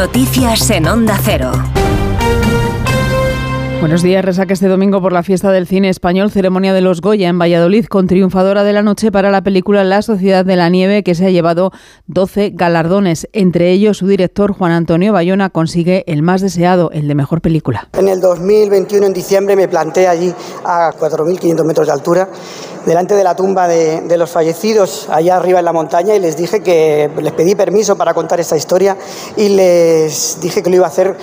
Noticias en Onda Cero. Buenos días, resaca este domingo por la fiesta del cine español, ceremonia de los Goya en Valladolid, con triunfadora de la noche para la película La Sociedad de la Nieve, que se ha llevado 12 galardones. Entre ellos, su director, Juan Antonio Bayona, consigue el más deseado, el de mejor película. En el 2021, en diciembre, me planté allí a 4.500 metros de altura delante de la tumba de, los fallecidos allá arriba en la montaña y les dije que les pedí permiso para contar esta historia y les dije que lo iba a hacer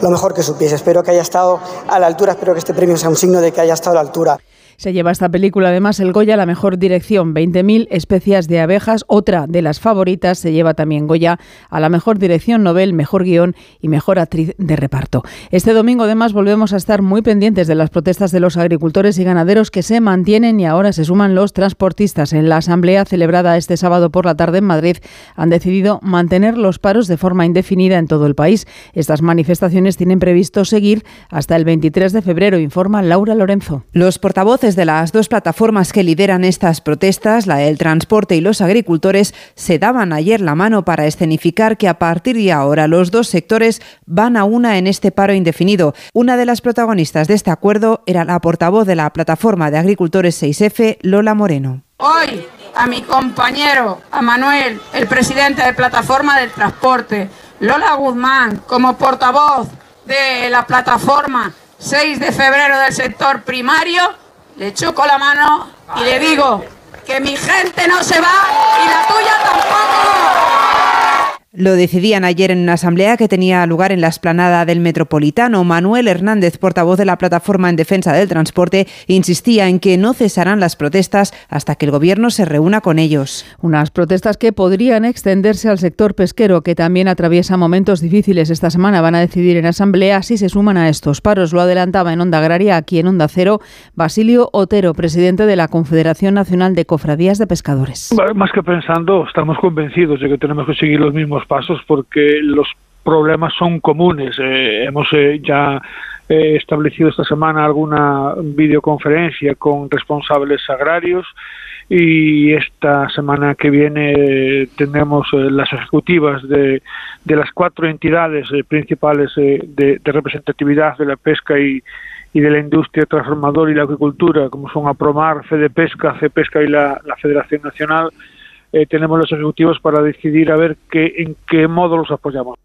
lo mejor que supiese. Espero que haya estado a la altura, espero que este premio sea un signo de que haya estado a la altura. Se lleva esta película además el Goya la mejor dirección, 20.000 especias de abejas. Otra de las favoritas se lleva también Goya a la mejor dirección Nobel, mejor guion y mejor actriz de reparto. Este domingo además volvemos a estar muy pendientes de las protestas de los agricultores y ganaderos que se mantienen y ahora se suman los transportistas. En la asamblea celebrada este sábado por la tarde en Madrid han decidido mantener los paros de forma indefinida en todo el país. Estas manifestaciones tienen previsto seguir hasta el 23 de febrero, informa Laura Lorenzo. Los portavoces de las dos plataformas que lideran estas protestas, la del transporte y los agricultores, se daban ayer la mano para escenificar que a partir de ahora los dos sectores van a una en este paro indefinido. Una de las protagonistas de este acuerdo era la portavoz de la plataforma de agricultores 6F, Lola Moreno. Hoy a mi compañero, a Manuel, el presidente de plataforma del transporte, Lola Guzmán, como portavoz de la plataforma 6 de febrero del sector primario, le choco la mano y le digo que mi gente no se va y la tuya tampoco. Lo decidían ayer en una asamblea que tenía lugar en la esplanada del Metropolitano. Manuel Hernández, portavoz de la Plataforma en Defensa del Transporte, insistía en que no cesarán las protestas hasta que el Gobierno se reúna con ellos. Unas protestas que podrían extenderse al sector pesquero, que también atraviesa momentos difíciles. Esta semana van a decidir en asamblea si se suman a estos paros. Lo adelantaba en Onda Agraria, aquí en Onda Cero, Basilio Otero, presidente de la Confederación Nacional de Cofradías de Pescadores. Más que pensando, estamos convencidos de que tenemos que seguir los mismos pasos porque los problemas son comunes. Eh, hemos eh, ya eh, establecido esta semana alguna videoconferencia con responsables agrarios y esta semana que viene tendremos las ejecutivas de, de, las cuatro entidades principales de, de, representatividad de la pesca y, y de la industria transformadora y la agricultura, como son APROMAR, Fede Pesca, CEPESCA y la Federación Nacional eh, tenemos los ejecutivos para decidir a ver qué, en qué modo los apoyamos.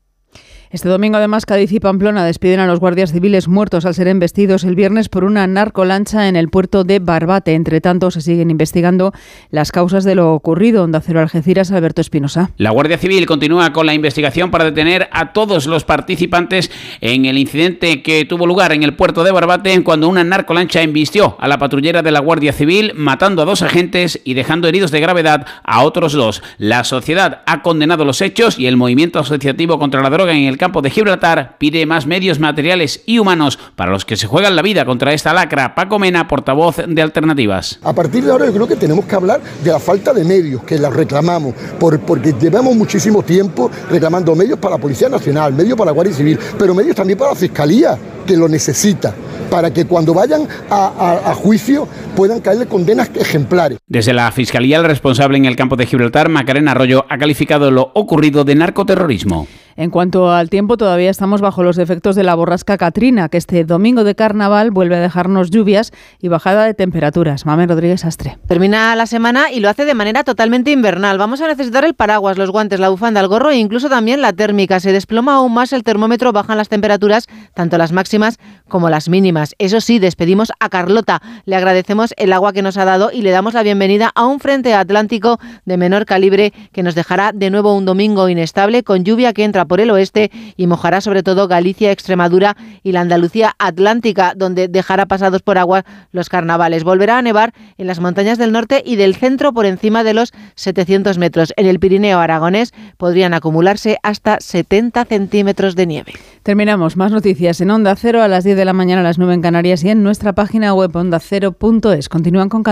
Este domingo, además, Cádiz y Pamplona despiden a los guardias civiles muertos al ser embestidos el viernes por una narcolancha en el puerto de Barbate. Entre tanto, se siguen investigando las causas de lo ocurrido. Onda Cero Algeciras, Alberto Espinosa. La Guardia Civil continúa con la investigación para detener a todos los participantes en el incidente que tuvo lugar en el puerto de Barbate cuando una narcolancha embistió a la patrullera de la Guardia Civil, matando a dos agentes y dejando heridos de gravedad a otros dos. La sociedad ha condenado los hechos y el movimiento asociativo contra la droga en el campo de Gibraltar pide más medios materiales y humanos para los que se juegan la vida contra esta lacra. Paco Mena, portavoz de Alternativas. A partir de ahora yo creo que tenemos que hablar de la falta de medios, que la reclamamos, por, porque llevamos muchísimo tiempo reclamando medios para la Policía Nacional, medios para la Guardia Civil, pero medios también para la Fiscalía, que lo necesita para que cuando vayan a, a, a, juicio puedan caerle condenas ejemplares. Desde la Fiscalía, el responsable en el campo de Gibraltar, Macarena Arroyo, ha calificado lo ocurrido de narcoterrorismo. En cuanto al tiempo, todavía estamos bajo los efectos de la borrasca Katrina, que este domingo de carnaval vuelve a dejarnos lluvias y bajada de temperaturas. Mame Rodríguez Astre. Termina la semana y lo hace de manera totalmente invernal. Vamos a necesitar el paraguas, los guantes, la bufanda, el gorro e incluso también la térmica. Se desploma aún más el termómetro, bajan las temperaturas, tanto las máximas como las mínimas. Eso sí, despedimos a Carlota. Le agradecemos el agua que nos ha dado y le damos la bienvenida a un frente atlántico de menor calibre que nos dejará de nuevo un domingo inestable con lluvia que entra por el oeste y mojará sobre todo Galicia, Extremadura y la Andalucía Atlántica, donde dejará pasados por agua los carnavales. Volverá a nevar en las montañas del norte y del centro por encima de los 700 metros. En el Pirineo aragonés podrían acumularse hasta 70 centímetros de nieve. Terminamos. Más noticias en Onda Cero a las 10 de la mañana, a las 9 en Canarias y en nuestra página web ondacero.es. Continúan con